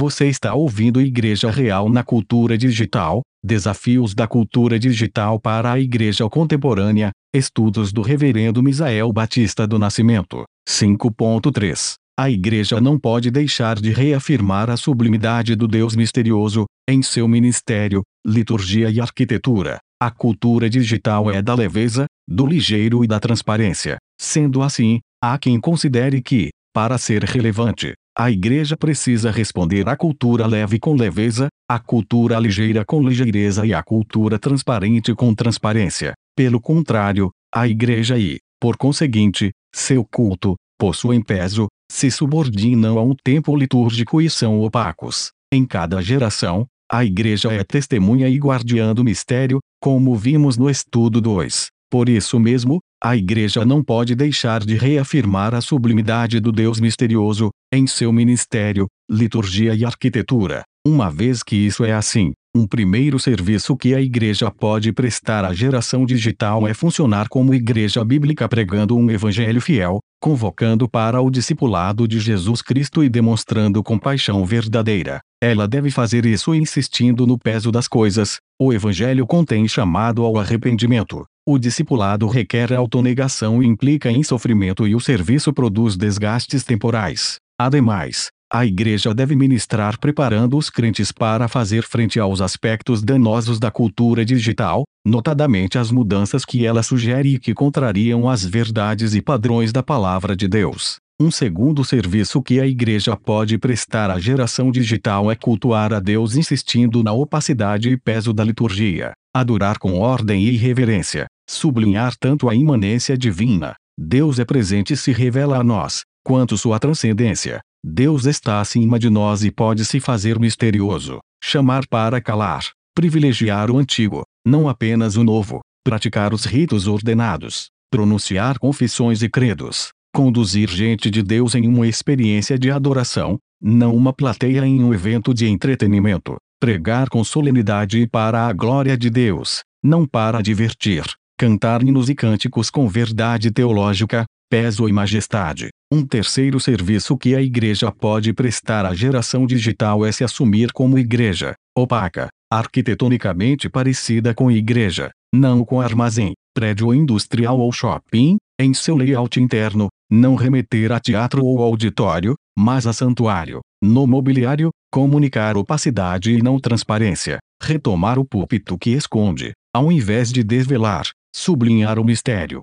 Você está ouvindo Igreja Real na Cultura Digital: Desafios da Cultura Digital para a Igreja Contemporânea. Estudos do Reverendo Misael Batista do Nascimento. 5.3 A Igreja não pode deixar de reafirmar a sublimidade do Deus misterioso, em seu ministério, liturgia e arquitetura. A cultura digital é da leveza, do ligeiro e da transparência. Sendo assim, há quem considere que, para ser relevante, a igreja precisa responder à cultura leve com leveza, à cultura ligeira com ligeireza e à cultura transparente com transparência. Pelo contrário, a igreja e, por conseguinte, seu culto, possuem peso, se subordinam a um tempo litúrgico e são opacos. Em cada geração, a igreja é testemunha e guardiã do mistério, como vimos no estudo 2. Por isso mesmo, a Igreja não pode deixar de reafirmar a sublimidade do Deus misterioso, em seu ministério, liturgia e arquitetura. Uma vez que isso é assim, um primeiro serviço que a Igreja pode prestar à geração digital é funcionar como igreja bíblica pregando um evangelho fiel, convocando para o discipulado de Jesus Cristo e demonstrando compaixão verdadeira. Ela deve fazer isso insistindo no peso das coisas. O evangelho contém chamado ao arrependimento. O discipulado requer autonegação e implica em sofrimento e o serviço produz desgastes temporais. Ademais, a igreja deve ministrar preparando os crentes para fazer frente aos aspectos danosos da cultura digital, notadamente as mudanças que ela sugere e que contrariam as verdades e padrões da palavra de Deus. Um segundo serviço que a igreja pode prestar à geração digital é cultuar a Deus insistindo na opacidade e peso da liturgia, adorar com ordem e reverência, sublinhar tanto a imanência divina, Deus é presente e se revela a nós, quanto sua transcendência. Deus está acima de nós e pode se fazer misterioso, chamar para calar, privilegiar o antigo, não apenas o novo, praticar os ritos ordenados, pronunciar confissões e credos, conduzir gente de Deus em uma experiência de adoração, não uma plateia em um evento de entretenimento, pregar com solenidade para a glória de Deus, não para divertir, cantar hinos e cânticos com verdade teológica, peso e majestade. Um terceiro serviço que a igreja pode prestar à geração digital é se assumir como igreja, opaca, arquitetonicamente parecida com igreja, não com armazém, prédio industrial ou shopping, em seu layout interno, não remeter a teatro ou auditório, mas a santuário. No mobiliário, comunicar opacidade e não transparência. Retomar o púlpito que esconde, ao invés de desvelar. Sublinhar o mistério.